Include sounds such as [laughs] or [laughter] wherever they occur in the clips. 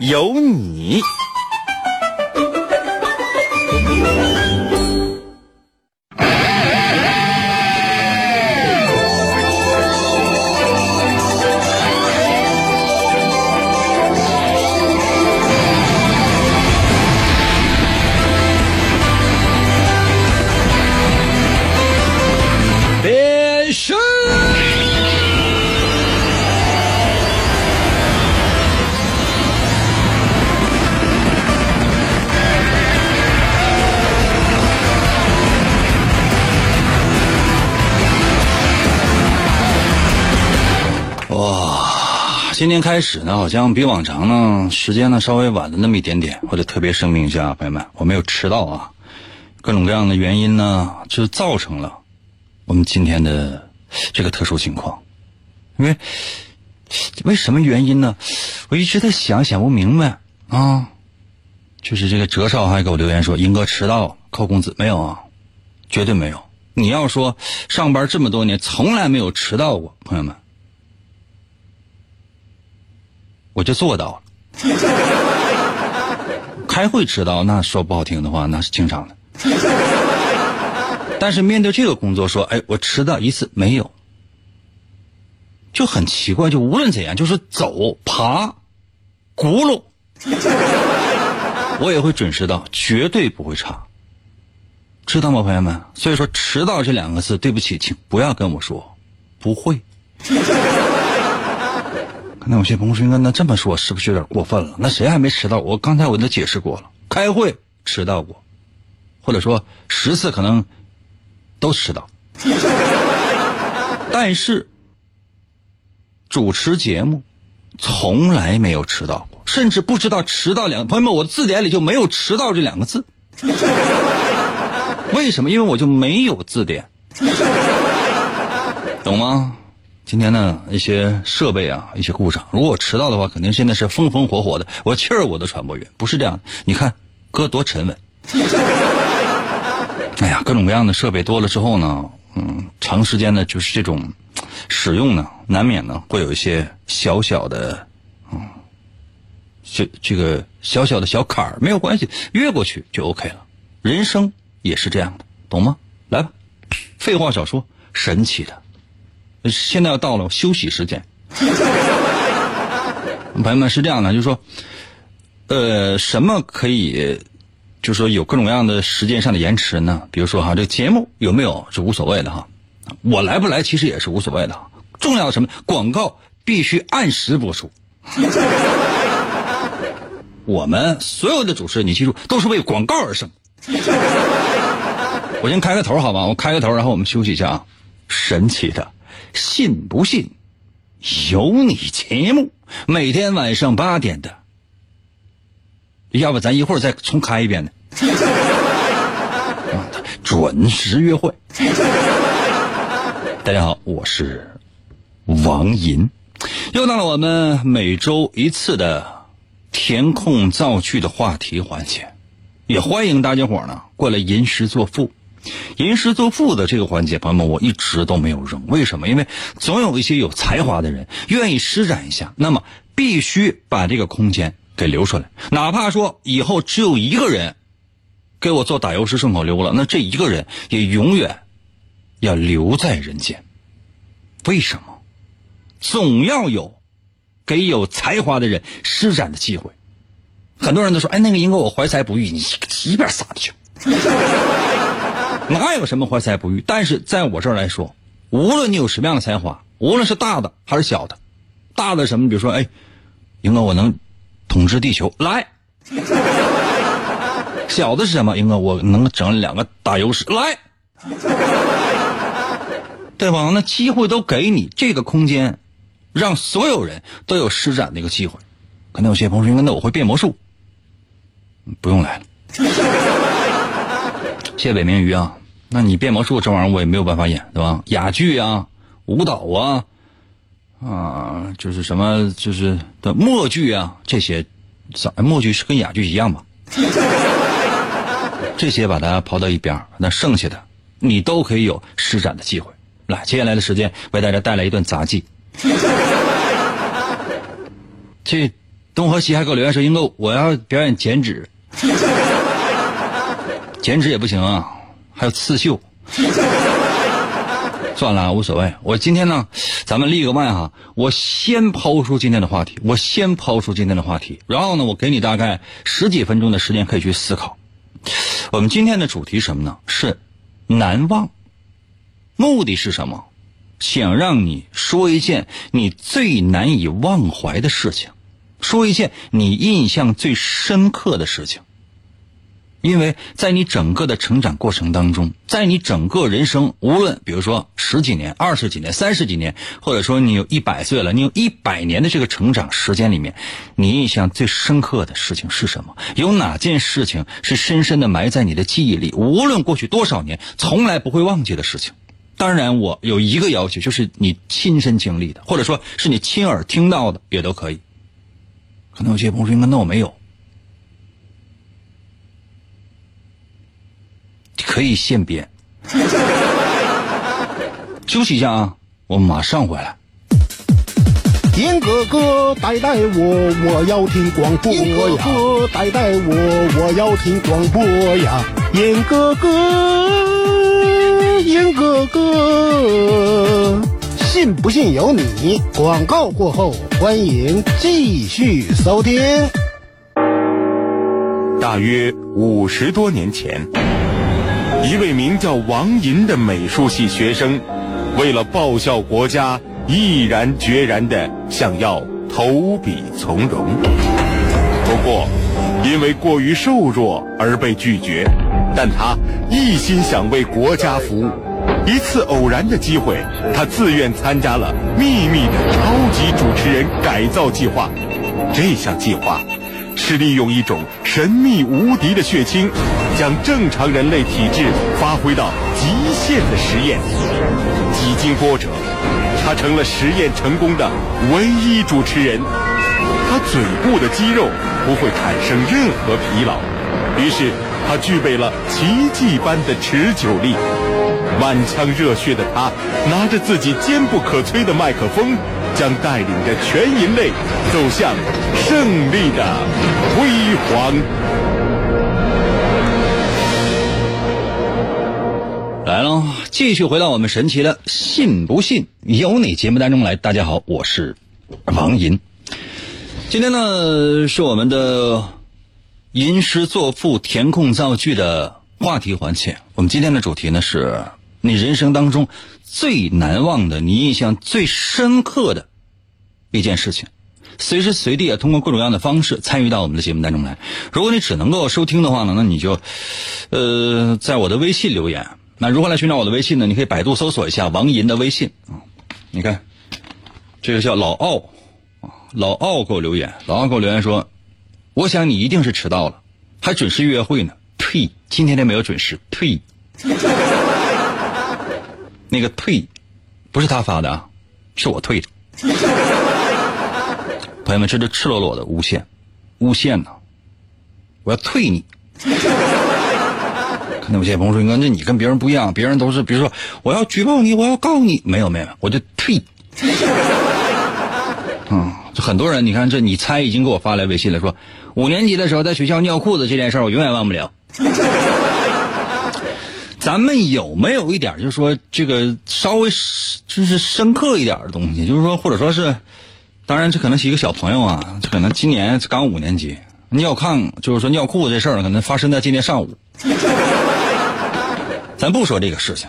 有你。今天开始呢，好像比往常呢时间呢稍微晚了那么一点点。我得特别声明一下，朋友们，我没有迟到啊，各种各样的原因呢，就造成了我们今天的这个特殊情况。因为为什么原因呢？我一直在想想不明白啊。就是这个哲少还给我留言说：“英哥迟到扣工资没有啊？绝对没有。你要说上班这么多年从来没有迟到过，朋友们，我就做到了。开会迟到，那说不好听的话，那是经常的。但是面对这个工作，说，哎，我迟到一次没有，就很奇怪。就无论怎样，就是走、爬、轱辘，我也会准时到，绝对不会差。知道吗，朋友们？所以说，迟到这两个字，对不起，请不要跟我说，不会。那有些朋友说，那这么说是不是有点过分了？那谁还没迟到？我刚才我都解释过了，开会迟到过，或者说十次可能都迟到，[laughs] 但是主持节目从来没有迟到过，甚至不知道迟到两。朋友们，我的字典里就没有迟到这两个字。为什么？因为我就没有字典，懂吗？今天呢，一些设备啊，一些故障。如果我迟到的话，肯定现在是风风火火的，我气儿我都传不匀。不是这样的，你看哥多沉稳。[laughs] 哎呀，各种各样的设备多了之后呢，嗯，长时间的就是这种使用呢，难免呢会有一些小小的，嗯，这这个小小的小坎儿，没有关系，越过去就 OK 了。人生也是这样的，懂吗？来吧，废话少说，神奇的。现在要到了休息时间，[laughs] 朋友们是这样的，就是说，呃，什么可以，就是说有各种各样的时间上的延迟呢？比如说哈，这节目有没有是无所谓的哈，我来不来其实也是无所谓的，重要的什么？广告必须按时播出。[laughs] 我们所有的主持人，你记住，都是为广告而生。我先开个头好吧，我开个头，然后我们休息一下啊。神奇的，信不信由你节目，每天晚上八点的，要不咱一会儿再重开一遍呢？[laughs] 准时约会。大家好，我是王银，又到了我们每周一次的填空造句的话题环节，也欢迎大家伙呢过来吟诗作赋。吟诗作赋的这个环节，朋友们，我一直都没有扔。为什么？因为总有一些有才华的人愿意施展一下，那么必须把这个空间给留出来。哪怕说以后只有一个人给我做打油诗顺口溜了，那这一个人也永远要留在人间。为什么？总要有给有才华的人施展的机会。很多人都说：“哎，那个英哥，我怀才不遇。”你一边撒的去。哪有什么怀才不遇？但是在我这儿来说，无论你有什么样的才华，无论是大的还是小的，大的什么，比如说，哎，英哥，我能统治地球，来；小的是什么？英哥，我能整两个打油诗，来，对吧？那机会都给你，这个空间，让所有人都有施展的一个机会。可能有些朋友说，那我会变魔术，不用来了。谢谢北冥鱼啊，那你变魔术这玩意儿我也没有办法演，对吧？哑剧啊，舞蹈啊，啊，就是什么就是的默剧啊，这些，啥默剧是跟哑剧一样吧？[laughs] 这些把它抛到一边，那剩下的你都可以有施展的机会。来，接下来的时间为大家带来一段杂技。[laughs] 这东和西还给我留言说：“英哥，我要表演剪纸，[laughs] 剪纸也不行啊，还有刺绣。”算了，无所谓。我今天呢，咱们立个麦哈，我先抛出今天的话题，我先抛出今天的话题，然后呢，我给你大概十几分钟的时间可以去思考。我们今天的主题什么呢？是难忘。目的是什么？想让你说一件你最难以忘怀的事情，说一件你印象最深刻的事情。因为在你整个的成长过程当中，在你整个人生，无论比如说十几年、二十几年、三十几年，或者说你有一百岁了，你有一百年的这个成长时间里面，你印象最深刻的事情是什么？有哪件事情是深深的埋在你的记忆里？无论过去多少年，从来不会忘记的事情。当然，我有一个要求，就是你亲身经历的，或者说是你亲耳听到的，也都可以。可能有些朋友说：“那我没有。”可以现编。休息一下啊，我马上回来。严哥哥带带我，我要听广播呀！严哥哥带带我，我要听广播呀！严哥哥，严哥哥，信不信由你。广告过后，欢迎继续收听。大约五十多年前。一位名叫王银的美术系学生，为了报效国家，毅然决然地想要投笔从戎。不过，因为过于瘦弱而被拒绝。但他一心想为国家服务。一次偶然的机会，他自愿参加了秘密的超级主持人改造计划。这项计划。是利用一种神秘无敌的血清，将正常人类体质发挥到极限的实验。几经波折，他成了实验成功的唯一主持人。他嘴部的肌肉不会产生任何疲劳，于是他具备了奇迹般的持久力。满腔热血的他，拿着自己坚不可摧的麦克风。将带领着全人类走向胜利的辉煌。来了，继续回到我们神奇的“信不信由你”节目当中来。大家好，我是王银。今天呢，是我们的吟诗作赋、填空造句的话题环节。我们今天的主题呢，是你人生当中最难忘的、你印象最深刻的。一件事情，随时随地啊，通过各种各样的方式参与到我们的节目当中来。如果你只能够收听的话呢，那你就，呃，在我的微信留言。那如何来寻找我的微信呢？你可以百度搜索一下王银的微信啊。你看，这个叫老奥啊，老奥给我留言，老奥给我留言说：“我想你一定是迟到了，还准时约会呢。”呸！今天都没有准时。呸！[laughs] 那个退，不是他发的啊，是我退的。[laughs] 朋友们，这是赤裸裸的诬陷，诬陷呢！我要退你。看到有些朋友说：“哥，那你跟别人不一样，别人都是，比如说我要举报你，我要告你，没有没有，我就退。[laughs] ”嗯，就很多人，你看这，你猜已经给我发来微信了，说五年级的时候在学校尿裤子这件事我永远忘不了。[laughs] 咱们有没有一点，就是说这个稍微就是深刻一点的东西，就是说，或者说是。当然，这可能是一个小朋友啊，可能今年刚五年级，尿炕就是说尿裤子这事儿，可能发生在今天上午。咱不说这个事情，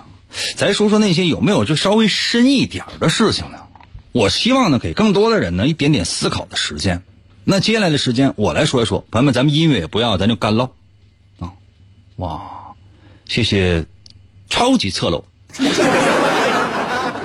咱说说那些有没有就稍微深一点的事情呢？我希望呢，给更多的人呢一点点思考的时间。那接下来的时间，我来说一说，朋友们，咱们音乐也不要，咱就干唠啊！哇，谢谢超级侧漏。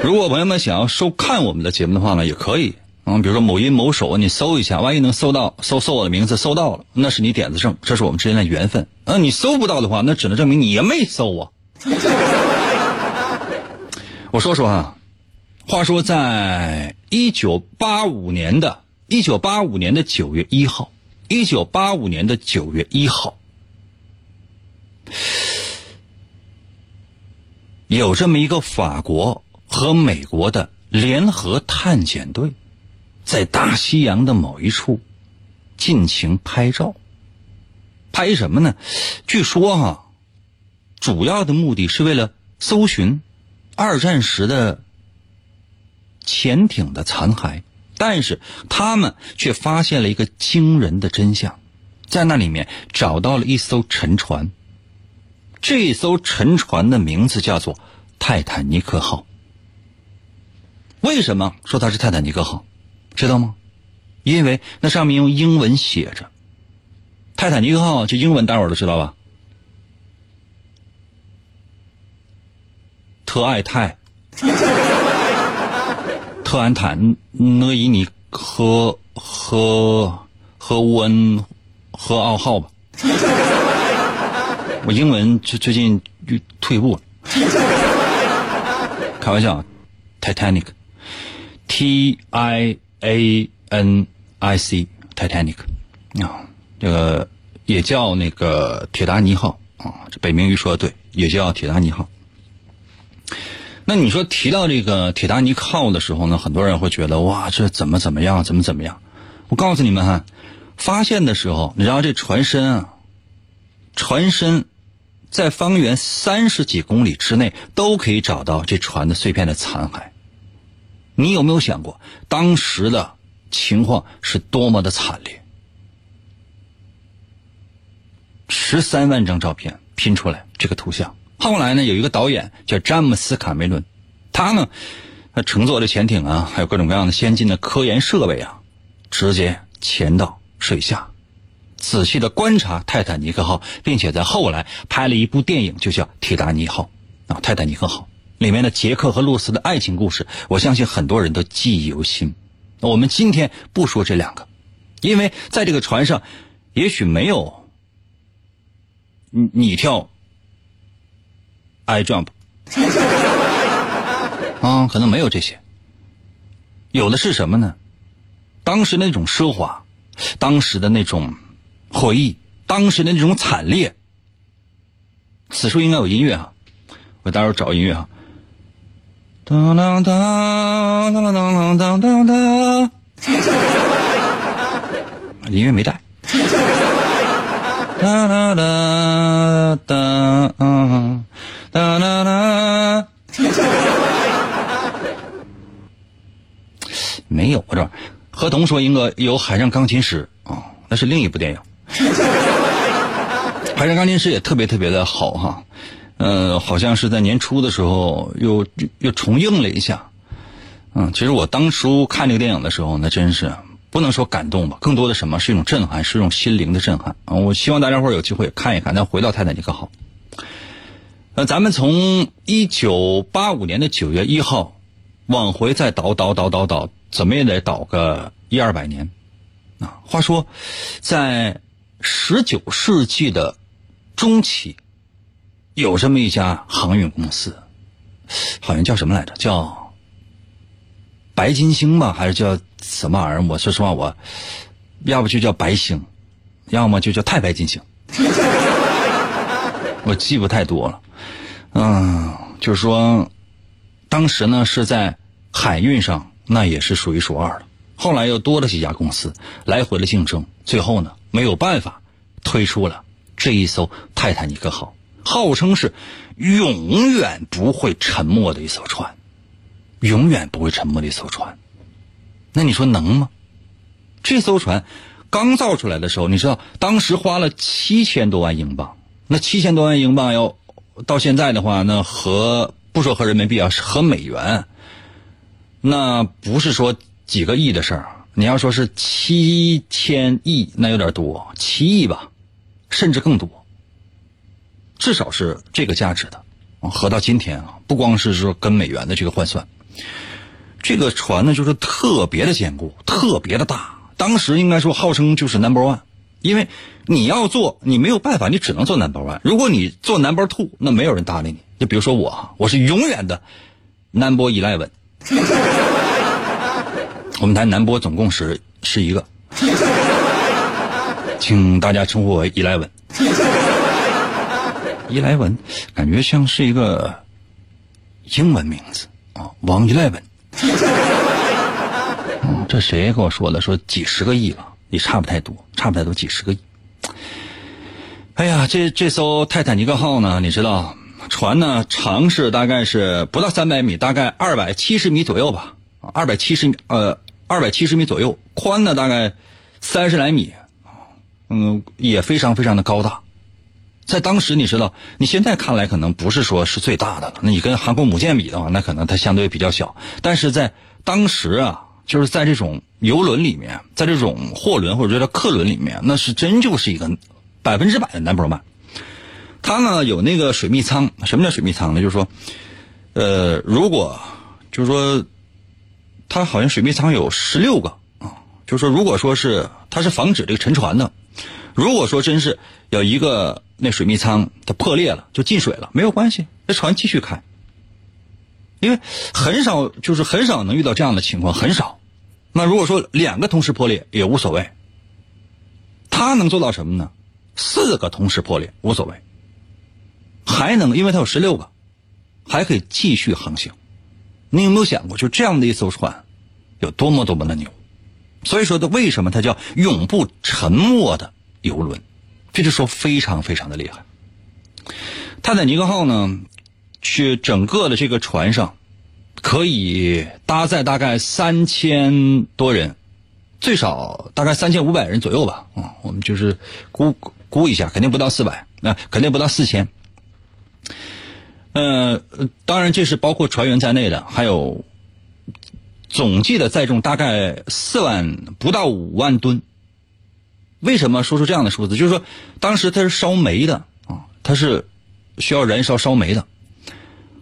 如果朋友们想要收看我们的节目的话呢，也可以。嗯，比如说某音某手，你搜一下，万一能搜到，搜搜我的名字，搜到了，那是你点子正，这是我们之间的缘分。嗯，你搜不到的话，那只能证明你也没搜啊。[laughs] 我说说啊，话说在一九八五年的一九八五年的九月一号，一九八五年的九月一号，有这么一个法国和美国的联合探险队。在大西洋的某一处尽情拍照，拍什么呢？据说哈，主要的目的是为了搜寻二战时的潜艇的残骸，但是他们却发现了一个惊人的真相，在那里面找到了一艘沉船，这艘沉船的名字叫做泰坦尼克号。为什么说它是泰坦尼克号？知道吗？因为那上面用英文写着“泰坦尼克号”，这英文大伙都知道吧？特爱泰、特安坦、呢伊尼和和和乌恩和奥号吧。我英文最最近退步了，开玩笑，Titanic，T I。A N I C Titanic 啊，这个也叫那个铁达尼号啊，这北冥鱼说的对，也叫铁达尼号。那你说提到这个铁达尼号的时候呢，很多人会觉得哇，这怎么怎么样，怎么怎么样？我告诉你们哈，发现的时候，你知道这船身啊，船身在方圆三十几公里之内都可以找到这船的碎片的残骸。你有没有想过，当时的情况是多么的惨烈？十三万张照片拼出来这个图像。后来呢，有一个导演叫詹姆斯·卡梅伦，他呢，他乘坐的潜艇啊，还有各种各样的先进的科研设备啊，直接潜到水下，仔细的观察泰坦尼克号，并且在后来拍了一部电影，就叫《铁达尼号》啊，《泰坦尼克号》。里面的杰克和露丝的爱情故事，我相信很多人都记忆犹新。我们今天不说这两个，因为在这个船上，也许没有你你跳，I jump，[laughs] 啊，可能没有这些。有的是什么呢？当时那种奢华，当时的那种回忆，当时的那种惨烈。此处应该有音乐啊，我待会儿找音乐啊。当当当当当当当当当，音乐没带。哒哒哒哒嗯，啦啦啦，没有这。何童说：“英哥有海上钢琴师啊，那是另一部电影。海上钢琴师也特别特别的好哈。”呃，好像是在年初的时候又又重映了一下，嗯，其实我当初看这个电影的时候，那真是不能说感动吧，更多的什么是一种震撼，是一种心灵的震撼啊！我希望大家伙有机会看一看。那回到泰坦尼克号，那，咱们从一九八五年的九月一号往回再倒倒倒倒倒，怎么也得倒个一二百年啊！话说，在十九世纪的中期。有这么一家航运公司，好像叫什么来着？叫白金星吧，还是叫什么玩意儿？我说实话，我要不就叫白星，要么就叫太白金星，[laughs] 我记不太多了。嗯，就是说，当时呢是在海运上，那也是数一数二的。后来又多了几家公司来回的竞争，最后呢没有办法推出了这一艘泰坦尼克号。号称是永远不会沉没的一艘船，永远不会沉没的一艘船。那你说能吗？这艘船刚造出来的时候，你知道当时花了七千多万英镑。那七千多万英镑要到现在的话，那和不说和人民币啊，是和美元，那不是说几个亿的事儿。你要说是七千亿，那有点多，七亿吧，甚至更多。至少是这个价值的，合到今天啊，不光是说跟美元的这个换算，这个船呢，就是特别的坚固，特别的大。当时应该说号称就是 number one，因为你要做，你没有办法，你只能做 number one。如果你做 number two，那没有人搭理你。就比如说我，我是永远的 number eleven。[laughs] 我们台南波总共是十一个，请大家称呼我 eleven。[laughs] eleven 感觉像是一个英文名字啊，王 eleven。[laughs] 这谁跟我说的？说几十个亿了，也差不太多，差不太多几十个亿。哎呀，这这艘泰坦尼克号呢？你知道，船呢长是大概是不到三百米，大概二百七十米左右吧，二百七十米呃二百七十米左右，宽呢大概三十来米，嗯，也非常非常的高大。在当时，你知道，你现在看来可能不是说是最大的了。那你跟航空母舰比的话，那可能它相对比较小。但是在当时啊，就是在这种游轮里面，在这种货轮或者叫客轮里面，那是真就是一个百分之百的 number one。它呢有那个水密舱，什么叫水密舱呢？就是说，呃，如果就是说，它好像水密舱有十六个啊，就是说，如果说是它是防止这个沉船的，如果说真是有一个。那水密舱它破裂了，就进水了，没有关系，这船继续开。因为很少，就是很少能遇到这样的情况，很少。那如果说两个同时破裂也无所谓，它能做到什么呢？四个同时破裂无所谓，还能，因为它有十六个，还可以继续航行。你有没有想过，就这样的一艘船，有多么多么的牛？所以说，它为什么它叫永不沉没的游轮？这就说非常非常的厉害。泰坦尼克号呢，去整个的这个船上，可以搭载大概三千多人，最少大概三千五百人左右吧。啊，我们就是估估一下，肯定不到四百，那肯定不到四千。呃，当然这是包括船员在内的，还有总计的载重大概四万不到五万吨。为什么说出这样的数字？就是说，当时它是烧煤的啊，它是需要燃烧烧煤的。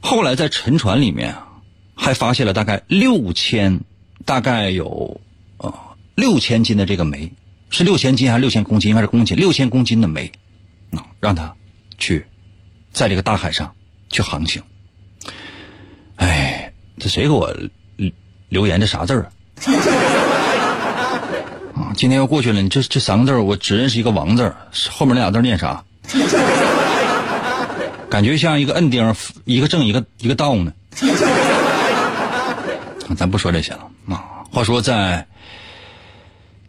后来在沉船里面啊还发现了大概六千，大概有呃六千斤的这个煤，是六千斤还是六千公斤？应该是公斤，六千公斤的煤啊，让他去在这个大海上去航行。哎，这谁给我留言？这啥字儿？[laughs] 啊，今天要过去了，你这这三个字我只认识一个王字后面那俩字念啥？感觉像一个摁钉，一个正，一个一个倒呢。[laughs] 咱不说这些了啊。话说在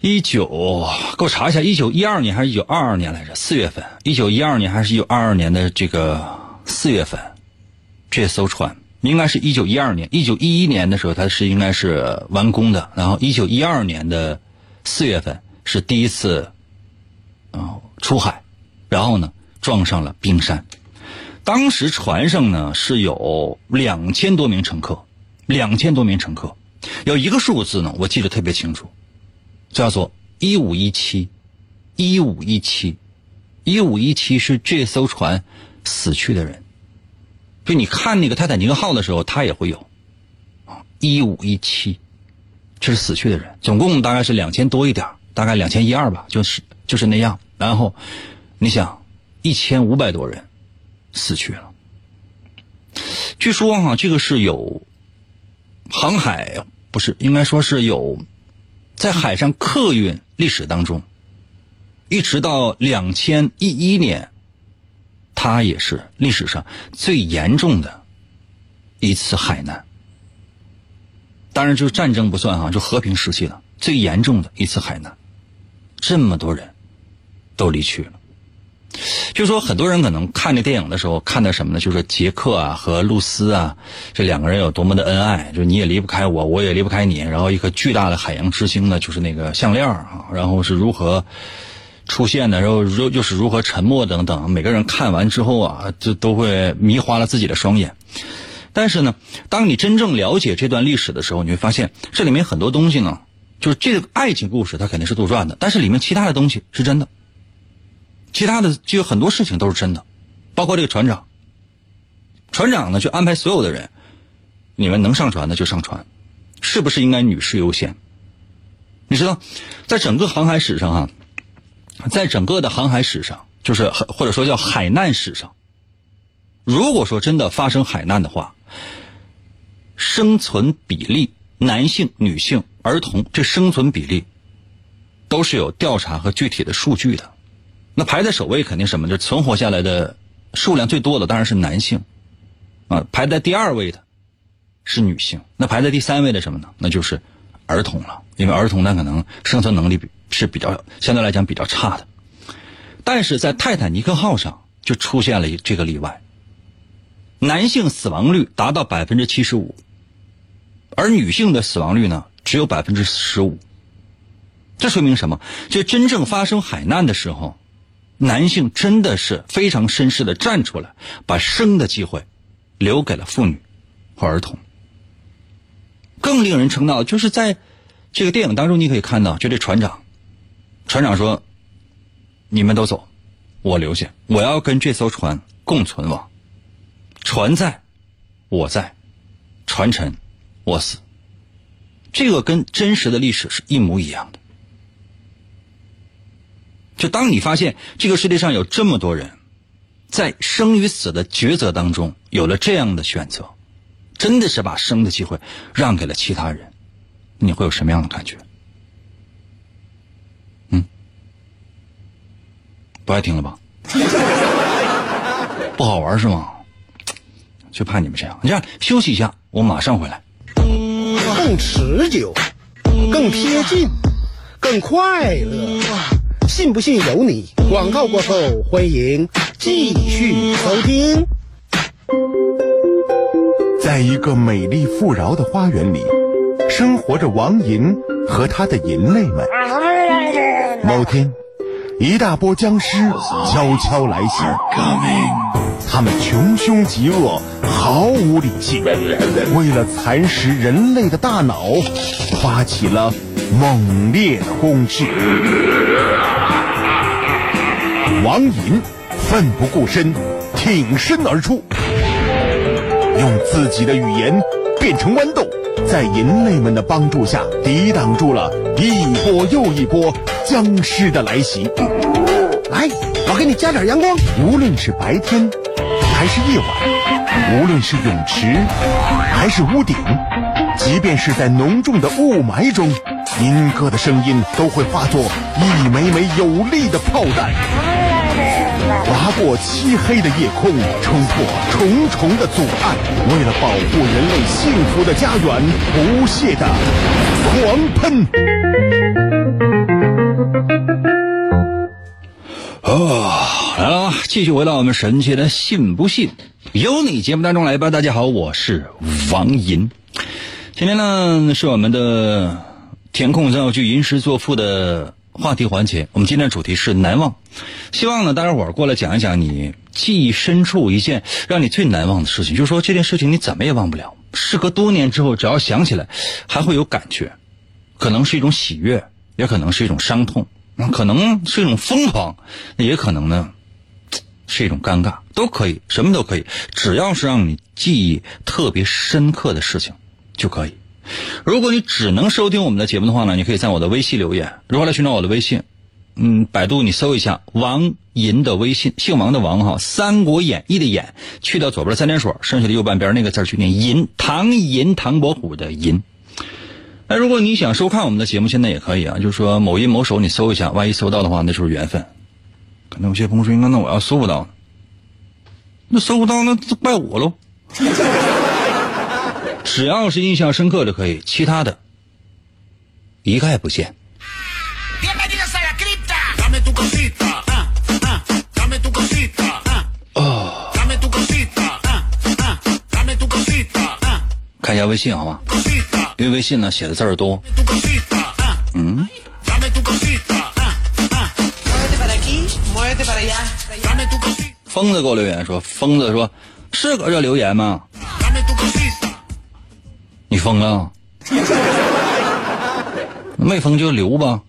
一九，给我查一下，一九一二年还是一九二二年来着？四月份，一九一二年还是一九二二年的这个四月份，这艘船应该是一九一二年，一九一一年的时候它是应该是完工的，然后一九一二年的。四月份是第一次，啊出海，然后呢撞上了冰山。当时船上呢是有两千多名乘客，两千多名乘客，有一个数字呢我记得特别清楚，叫做一五一七，一五一七，一五一七是这艘船死去的人。就你看那个泰坦尼克号的时候，它也会有，啊一五一七。这是死去的人，总共大概是两千多一点，大概两千一二吧，就是就是那样。然后，你想，一千五百多人死去了。据说哈，这个是有航海，不是应该说是有在海上客运历史当中，一直到两千一一年，它也是历史上最严重的一次海难。当然，就战争不算哈，就和平时期了。最严重的一次海难，这么多人都离去了。就说很多人可能看这电影的时候，看的什么呢？就是杰克啊和露丝啊，这两个人有多么的恩爱，就是你也离不开我，我也离不开你。然后一颗巨大的海洋之星呢，就是那个项链啊，[laughs] 然后是如何出现的，然后又又是如何沉没等等。每个人看完之后啊，就都会迷花了自己的双眼。但是呢，当你真正了解这段历史的时候，你会发现这里面很多东西呢，就是这个爱情故事它肯定是杜撰的，但是里面其他的东西是真的，其他的就有很多事情都是真的，包括这个船长。船长呢就安排所有的人，你们能上船的就上船，是不是应该女士优先？你知道，在整个航海史上啊，在整个的航海史上，就是或者说叫海难史上，如果说真的发生海难的话，生存比例，男性、女性、儿童这生存比例，都是有调查和具体的数据的。那排在首位肯定什么？就存活下来的数量最多的当然是男性，啊，排在第二位的是女性。那排在第三位的什么呢？那就是儿童了。因为儿童呢，可能生存能力比是比较相对来讲比较差的，但是在泰坦尼克号上就出现了这个例外，男性死亡率达到百分之七十五，而女性的死亡率呢只有百分之十五。这说明什么？就真正发生海难的时候，男性真的是非常绅士的站出来，把生的机会留给了妇女和儿童。更令人称道就是在。这个电影当中，你可以看到，就这船长，船长说：“你们都走，我留下，我要跟这艘船共存亡。船在，我在，船沉，我死。”这个跟真实的历史是一模一样的。就当你发现这个世界上有这么多人，在生与死的抉择当中有了这样的选择，真的是把生的机会让给了其他人。你会有什么样的感觉？嗯，不爱听了吧？[laughs] 不好玩是吗？就怕你们这样。你这样休息一下，我马上回来。更持久，更贴近，更快乐。信不信由你。广告过后，欢迎继续收听。在一个美丽富饶的花园里。生活着王银和他的银类们。某天，一大波僵尸悄悄来袭，他们穷凶极恶，毫无理性，为了蚕食人类的大脑，发起了猛烈的攻势。王银奋不顾身，挺身而出，用自己的语言变成豌豆。在人类们的帮助下，抵挡住了一波又一波僵尸的来袭。来，我给你加点阳光。无论是白天，还是夜晚；无论是泳池，还是屋顶；即便是在浓重的雾霾中，银哥的声音都会化作一枚枚有力的炮弹。划过漆黑的夜空，冲破重重的阻碍，为了保护人类幸福的家园，不懈的狂喷。啊，来了，继续回到我们神奇的“信不信由你”节目当中来吧。大家好，我是王银。今天呢，是我们的填空造句、吟诗作赋的。话题环节，我们今天的主题是难忘。希望呢，大家伙儿过来讲一讲你记忆深处一件让你最难忘的事情。就是说这件事情你怎么也忘不了，事隔多年之后，只要想起来，还会有感觉，可能是一种喜悦，也可能是一种伤痛，可能是一种疯狂，也可能呢是一种尴尬，[tsk] 都可以，什么都可以，只要是让你记忆特别深刻的事情就可以。如果你只能收听我们的节目的话呢，你可以在我的微信留言。如何来寻找我的微信？嗯，百度你搜一下王银的微信，姓王的王哈，《三国演义》的演，去掉左边三点水，剩下的右半边那个字去念银，唐银唐伯虎的银。那如果你想收看我们的节目，现在也可以啊，就是说某音某手你搜一下，万一搜到的话，那就是缘分。可能有些朋友说，那那我要搜不到，那搜不到那怪我喽。只要是印象深刻就可以，其他的一概不限。哦，看一下微信好吗？因为微信呢写的字儿多。嗯。疯子给我留言说：“疯子说是搁这留言吗？”你疯了？[laughs] 没疯就留吧。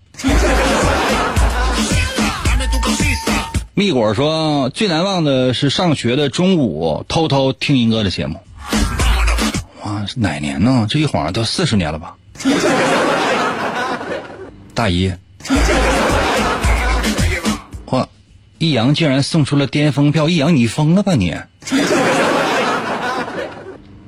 蜜果说最难忘的是上学的中午偷偷听英哥的节目。哇，哪年呢？这一晃都四十年了吧？大姨，哇，易阳竟然送出了巅峰票！易阳，你疯了吧你？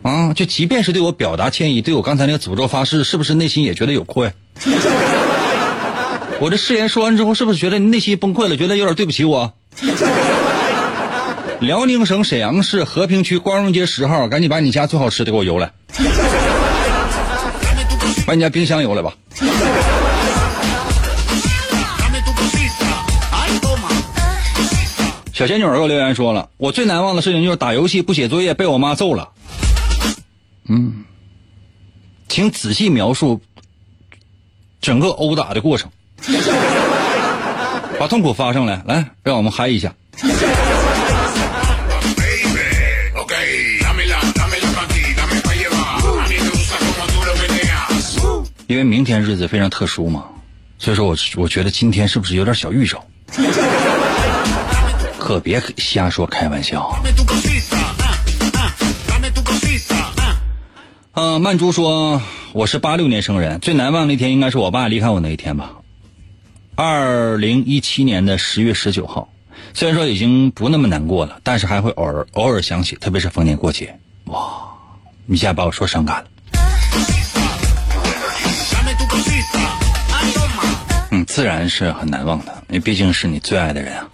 啊，就即便是对我表达歉意，对我刚才那个诅咒发誓，是不是内心也觉得有愧？[laughs] 我这誓言说完之后，是不是觉得内心崩溃了？觉得有点对不起我？[laughs] 辽宁省沈阳市和平区光荣街十号，赶紧把你家最好吃的给我邮来，把你家冰箱邮来吧。小仙女给我留言说了，我最难忘的事情就是打游戏不写作业被我妈揍了。嗯，请仔细描述整个殴打的过程，[laughs] 把痛苦发上来，来让我们嗨一下。因为明天日子非常特殊嘛，所以说我我觉得今天是不是有点小预兆？[laughs] 可别瞎说开玩笑。嗯，曼珠说我是八六年生人，最难忘的一天应该是我爸离开我那一天吧。二零一七年的十月十九号，虽然说已经不那么难过了，但是还会偶尔偶尔想起，特别是逢年过节，哇，一下把我说伤感了。嗯，自然是很难忘的，因为毕竟是你最爱的人啊。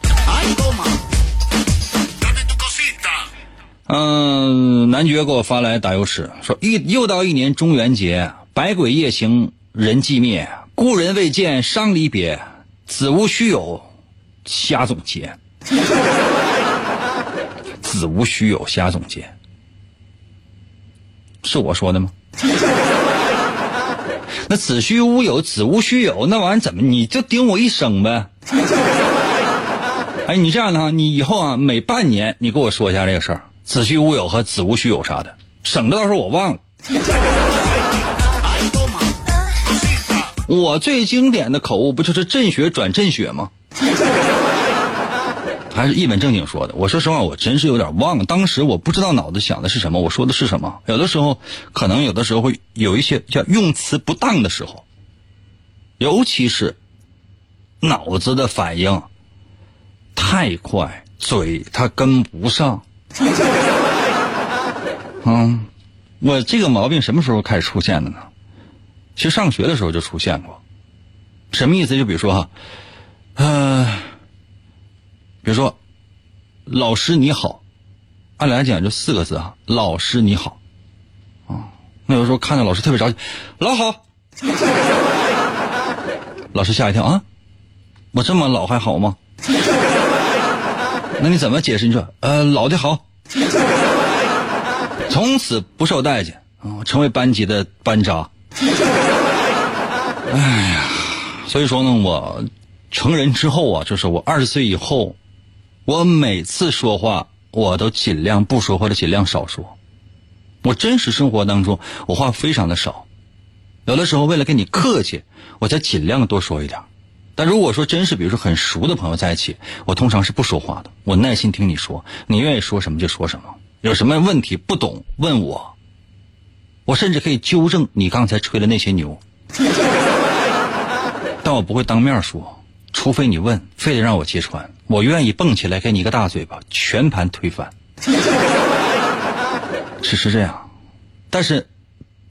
嗯，男爵给我发来打油诗，说一又到一年中元节，百鬼夜行人寂灭，故人未见伤离别，子无虚有，瞎总结。[laughs] 子无虚有，瞎总结，是我说的吗？[laughs] 那子虚乌有，子无虚有，那玩意怎么？你就顶我一声呗。哎，你这样的哈，你以后啊，每半年你给我说一下这个事儿。子虚乌有和子无虚有啥的，省得到时候我忘了。[laughs] 我最经典的口误不就是震血转震血吗？还是一本正经说的。我说实话，我真是有点忘了。当时我不知道脑子想的是什么，我说的是什么。有的时候可能有的时候会有一些叫用词不当的时候，尤其是脑子的反应太快，嘴它跟不上。[laughs] 嗯，我这个毛病什么时候开始出现的呢？其实上学的时候就出现过。什么意思？就比如说哈，嗯，比如说，老师你好，按理来讲就四个字啊，老师你好。啊，那有时候看到老师特别着急，老好。[laughs] 老师吓一跳啊，我这么老还好吗？那你怎么解释？你说呃，老的好，从此不受待见啊，成为班级的班渣。哎呀，所以说呢，我成人之后啊，就是我二十岁以后，我每次说话我都尽量不说或者尽量少说。我真实生活当中，我话非常的少，有的时候为了跟你客气，我才尽量多说一点。但如果说真是，比如说很熟的朋友在一起，我通常是不说话的，我耐心听你说，你愿意说什么就说什么，有什么问题不懂问我，我甚至可以纠正你刚才吹的那些牛，但我不会当面说，除非你问，非得让我揭穿，我愿意蹦起来给你一个大嘴巴，全盘推翻，[laughs] 只是这样，但是。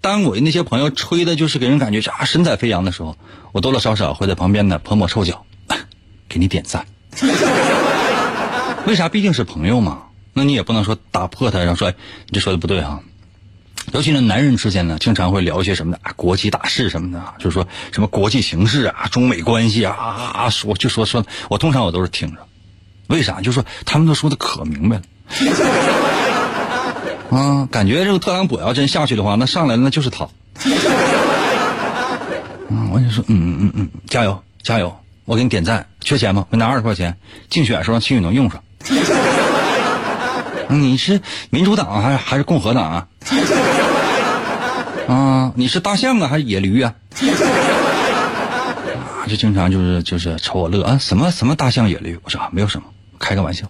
当我那些朋友吹的就是给人感觉啊神采飞扬的时候，我多多少少会在旁边呢捧捧臭脚，[laughs] 给你点赞。[laughs] 为啥？毕竟是朋友嘛，那你也不能说打破他，然后说你这说的不对哈。尤其是男人之间呢，经常会聊一些什么的，国际大事什么的，就是说什么国际形势啊、中美关系啊啊啊，说就说说，我通常我都是听着。为啥？就是说他们都说的可明白了。啊，感觉这个特朗普要真下去的话，那上来那就是他。啊，[laughs] 我就说，嗯嗯嗯嗯，加油加油，我给你点赞。缺钱吗？我拿二十块钱，竞选时候兴许能用上。[laughs] 你是民主党还是还是共和党啊？[laughs] 啊，你是大象啊还是野驴啊？啊，就经常就是就是瞅我乐啊，什么什么大象野驴？我说啊，没有什么，开个玩笑。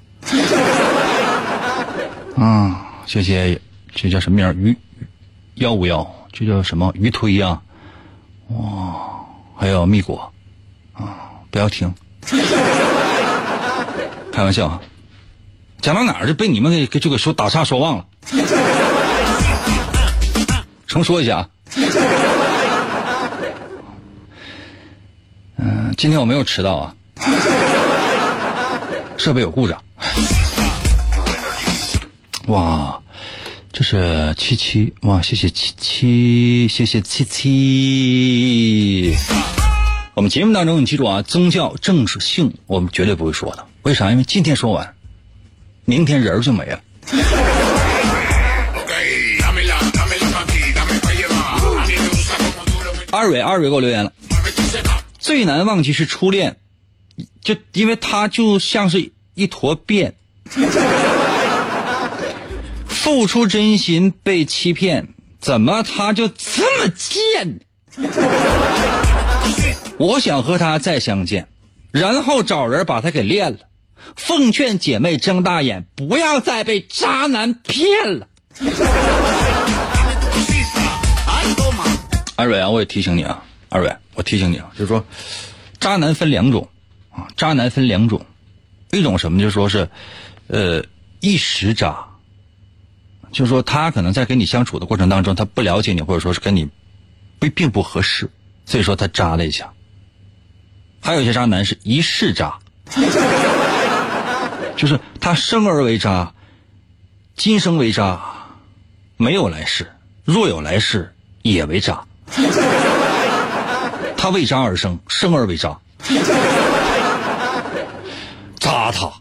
啊。谢谢，这叫什么名？于幺五幺，这叫什么鱼推呀、哇，还有蜜果啊，不要听，[laughs] 开玩笑啊。讲到哪儿就被你们给给就给说打岔说忘了，[laughs] 重说一下啊。[laughs] 嗯、今天我没有迟到啊，设备有故障。哇，这是七七哇，谢谢七七，谢谢七七。我们节目当中，你记住啊，宗教政治性我们绝对不会说的。为啥？因为今天说完，明天人儿就没了。二蕊，二蕊给我留言了。最难忘记是初恋，就因为他就像是一坨便，付出真心被欺骗，怎么他就这么贱？我想和他再相见，然后找人把他给练了。奉劝姐妹睁大眼，不要再被渣男骗了。二蕊啊，我也提醒你啊，二蕊，我提醒你啊，就是说，渣男分两种啊，渣男分两种，一种什么就说是，呃，一时渣，就是说他可能在跟你相处的过程当中，他不了解你，或者说是跟你并并不合适，所以说他渣了一下。还有一些渣男是一世渣，[laughs] 就是他生而为渣，今生为渣，没有来世，若有来世也为渣。他为渣而生，生而为渣，[laughs] 渣他。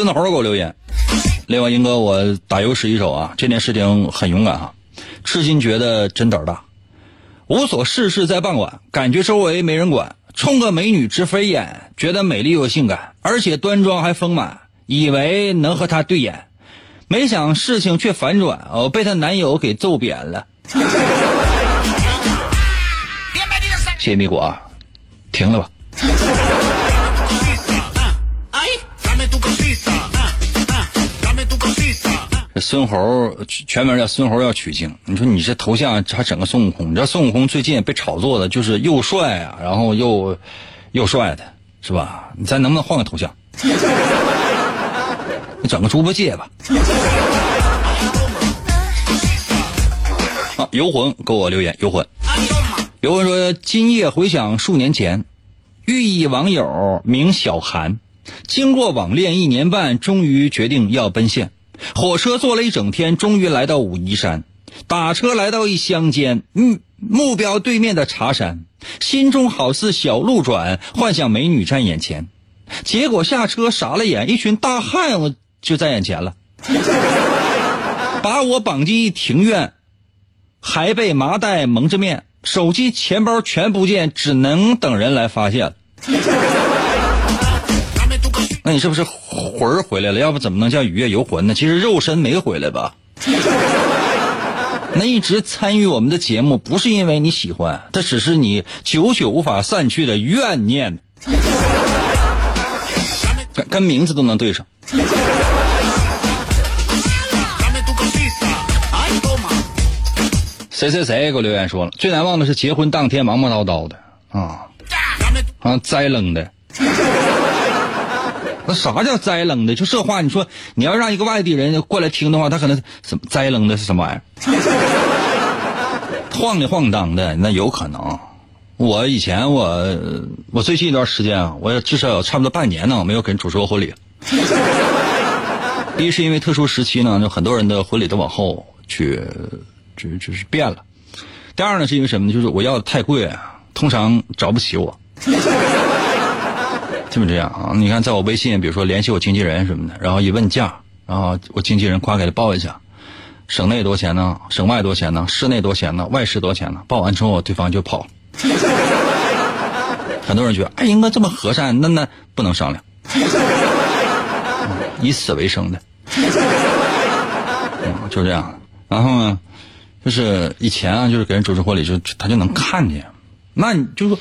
孙子猴给我留言，另外英哥，我打油诗一首啊，这件事情很勇敢啊，至今觉得真胆大。无所事事在傍晚，感觉周围没人管，冲个美女直飞眼，觉得美丽又性感，而且端庄还丰满，以为能和她对眼，没想事情却反转，我被她男友给揍扁了。[laughs] 谢谢米果啊，停了吧。孙猴全名叫孙猴要取经。你说你这头像还整个孙悟空？你知道孙悟空最近被炒作的就是又帅啊，然后又又帅的，是吧？你咱能不能换个头像？[laughs] 你整个猪八戒吧。啊，游魂给我留言，游魂。游魂说：今夜回想数年前，寓意网友名小韩，经过网恋一年半，终于决定要奔现。火车坐了一整天，终于来到武夷山。打车来到一乡间，嗯，目标对面的茶山，心中好似小路转，幻想美女站眼前。结果下车傻了眼，一群大汉子就在眼前了，[laughs] 把我绑进一庭院，还被麻袋蒙着面，手机、钱包全不见，只能等人来发现了。那你是不是魂儿回来了？要不怎么能叫雨夜游魂呢？其实肉身没回来吧？那一直参与我们的节目，不是因为你喜欢，这只是你久久无法散去的怨念。跟名字都能对上。谁谁谁给我留言说了，最难忘的是结婚当天忙忙叨叨的啊，啊栽扔的。那啥叫栽扔的？就这话，你说你要让一个外地人过来听的话，他可能什么栽扔的是什么玩意儿？晃里晃荡的，那有可能。我以前我我最近一段时间啊，我至少有差不多半年呢，我没有给人主持过婚礼。第 [laughs] 一是因为特殊时期呢，就很多人的婚礼都往后去，就就是变了。第二呢，是因为什么呢？就是我要的太贵，通常找不起我。这么这样啊？你看，在我微信，比如说联系我经纪人什么的，然后一问价，然后我经纪人夸给他报一下，省内多少钱呢？省外多少钱呢？市内多少钱呢？外市多少钱呢？报完之后，对方就跑。很多人觉得，哎，英哥这么和善，那那不能商量，以此为生的，嗯，就这样。然后呢，就是以前啊，就是给人主持婚礼，就他就能看见。那你就说，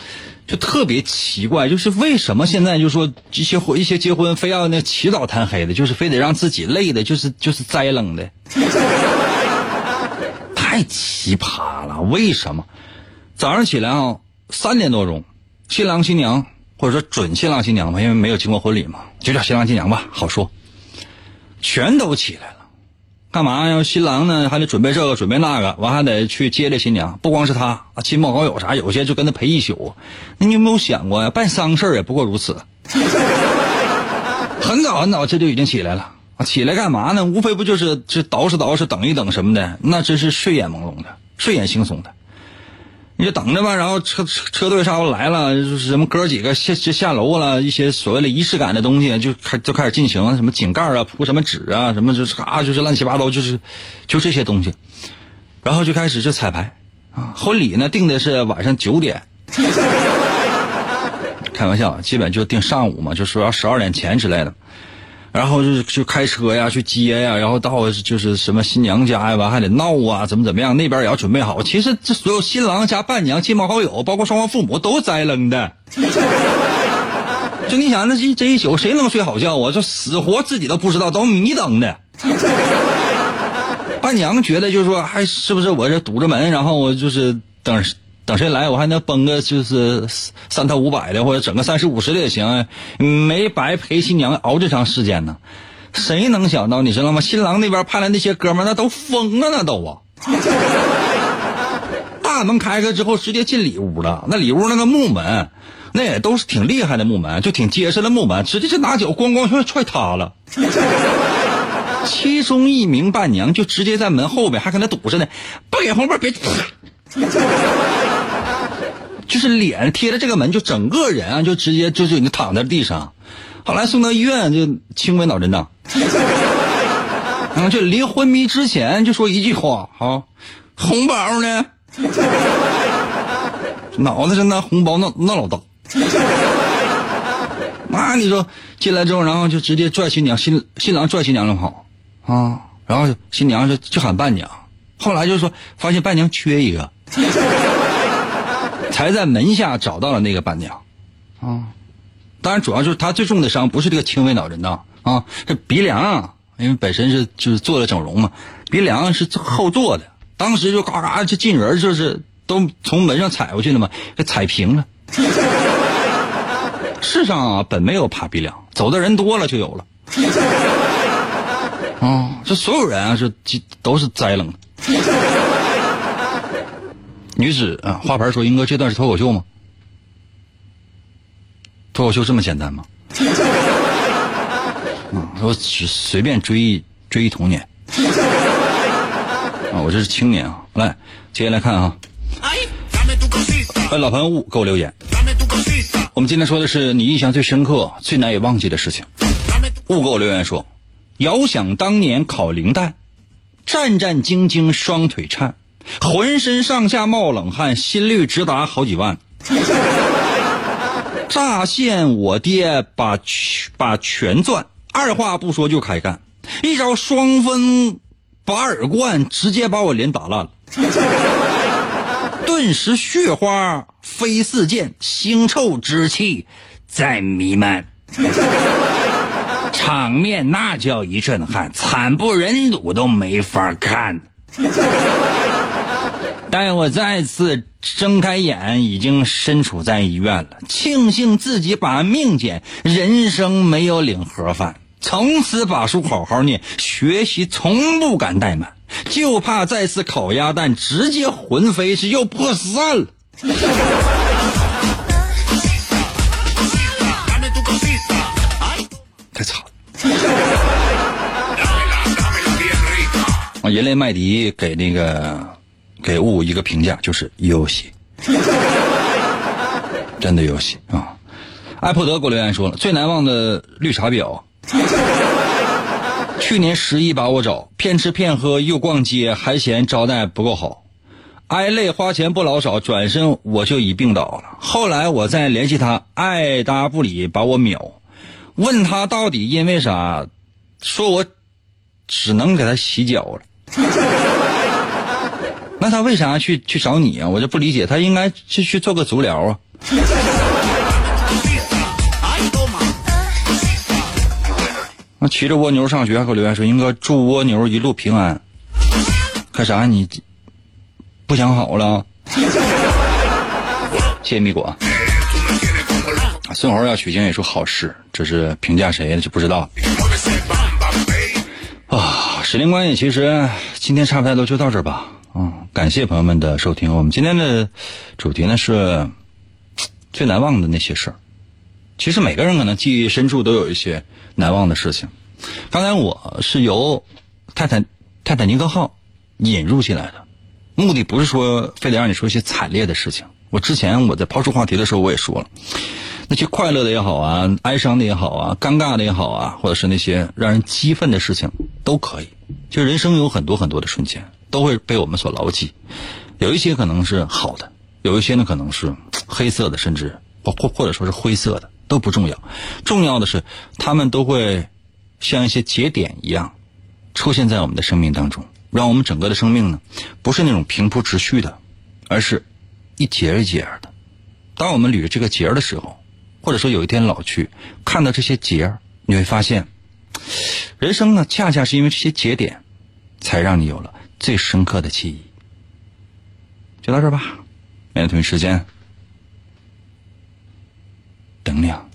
就特别奇怪，就是为什么现在就说一些婚一些结婚非要那起早贪黑的，就是非得让自己累的，就是 [laughs] 就是栽冷的，[laughs] 太奇葩了。为什么早上起来啊三点多钟，新郎新娘或者说准新郎新娘吧，因为没有经过婚礼嘛，就叫新郎新娘吧，好说，全都起来了。干嘛呀？新郎呢还得准备这个准备那个，完还得去接这新娘。不光是他，亲朋好友啥，有些就跟他陪一宿。那你有没有想过呀？办丧事也不过如此。[laughs] 很早很早这就已经起来了啊！起来干嘛呢？无非不就是这捯饬捯饬，等一等什么的。那真是睡眼朦胧的，睡眼惺忪的。你就等着吧，然后车车队啥时候来了，就是什么哥几个下下下楼了，一些所谓的仪式感的东西就开就开始进行，什么井盖啊，铺什么纸啊，什么就是啊，就是乱七八糟，就是就这些东西，然后就开始就彩排啊。婚礼呢定的是晚上九点，[laughs] 开玩笑，基本就定上午嘛，就说要十二点前之类的。然后就是就开车呀，去接呀，然后到就是什么新娘家呀，完还得闹啊，怎么怎么样，那边也要准备好。其实这所有新郎加伴娘、亲朋好友，包括双方父母，都栽愣的。就你想，那这这一宿谁能睡好觉啊？这死活自己都不知道，都迷瞪的。伴娘觉得就是说，还是不是我这堵着门，然后我就是等。等谁来，我还能崩个就是三套五百的，或者整个三十五十的也行，没白陪新娘熬这长时间呢。谁能想到，你知道吗？新郎那边派来那些哥们，那都疯了，那都啊！大门开开之后，直接进里屋了。那里屋那个木门，那也都是挺厉害的木门，就挺结实的木门，直接就拿脚咣咣全踹塌了。其中一名伴娘就直接在门后边还跟他堵着呢，不给红包别。就是脸贴着这个门，就整个人啊，就直接就就已经躺在地上。后来送到医院，就轻微脑震荡。然 [laughs] 后，就临昏迷之前就说一句话：啊，红包呢？脑袋上那红包那那老大。[laughs] 那你说进来之后，然后就直接拽新娘，新新郎拽新娘就跑啊，然后新娘就就喊伴娘。后来就说发现伴娘缺一个。才在门下找到了那个伴娘，啊，当然主要就是他最重的伤不是这个轻微脑震荡啊，这鼻梁，啊因为本身是就是做了整容嘛，鼻梁是后做的，当时就嘎嘎就进人就是都从门上踩过去了嘛，给踩平了。世上啊本没有爬鼻梁，走的人多了就有了。啊，这所有人啊是都是栽楞。女子啊，花盆说：“英哥，这段是脱口秀吗？脱口秀这么简单吗？”啊，[laughs] 我只随便追追童年啊，我这是青年啊。来，接下来看啊。哎，老朋友给我留言。我们今天说的是你印象最深刻、最难以忘记的事情。雾给我留言说：“遥想当年考零蛋，战战兢兢，双腿颤。”浑身上下冒冷汗，心率直达好几万。[laughs] 乍现我爹把把拳攥，二话不说就开干，一招双分把耳冠，直接把我脸打烂了。顿时血花飞四溅，腥臭之气在弥漫，场面那叫一阵汗，惨不忍睹都没法看。待我再次睁开眼，已经身处在医院了。庆幸自己把命捡，人生没有领盒饭。从此把书好好念，学习从不敢怠慢，就怕再次烤鸭蛋，直接魂飞是又破散了。太惨了！啊，[laughs] 人类麦迪给那个。给物一个评价，就是游戏，[laughs] 真的游戏啊！艾普德给我留言说了，最难忘的绿茶婊，[laughs] 去年十一把我找，骗吃骗喝又逛街，还嫌招待不够好，挨累花钱不老少，转身我就已病倒了。后来我再联系他，爱搭不理，把我秒。问他到底因为啥，说我只能给他洗脚了。那他为啥去去找你啊？我就不理解，他应该去去做个足疗啊。那骑着蜗牛上学，还给我留言说：“英哥，祝蜗牛一路平安。”干啥？你不想好了？[laughs] 谢谢蜜果。孙猴要取经也是好事，这是评价谁就不知道。啊，时间关系，其实今天差不太多就到这儿吧。嗯，感谢朋友们的收听。我们今天的主题呢是 [tsk] 最难忘的那些事儿。其实每个人可能记忆深处都有一些难忘的事情。刚才我是由泰坦泰坦尼克号引入进来的，目的不是说非得让你说一些惨烈的事情。我之前我在抛出话题的时候我也说了，那些快乐的也好啊，哀伤的也好啊，尴尬的也好啊，或者是那些让人激愤的事情都可以。就人生有很多很多的瞬间都会被我们所牢记，有一些可能是好的，有一些呢可能是黑色的，甚至或或或者说是灰色的。都不重要，重要的是，他们都会像一些节点一样，出现在我们的生命当中，让我们整个的生命呢，不是那种平铺直叙的，而是一节一节的。当我们捋着这个节儿的时候，或者说有一天老去看到这些节儿你会发现，人生呢，恰恰是因为这些节点，才让你有了最深刻的记忆。就到这儿吧，明天同一时间。等量。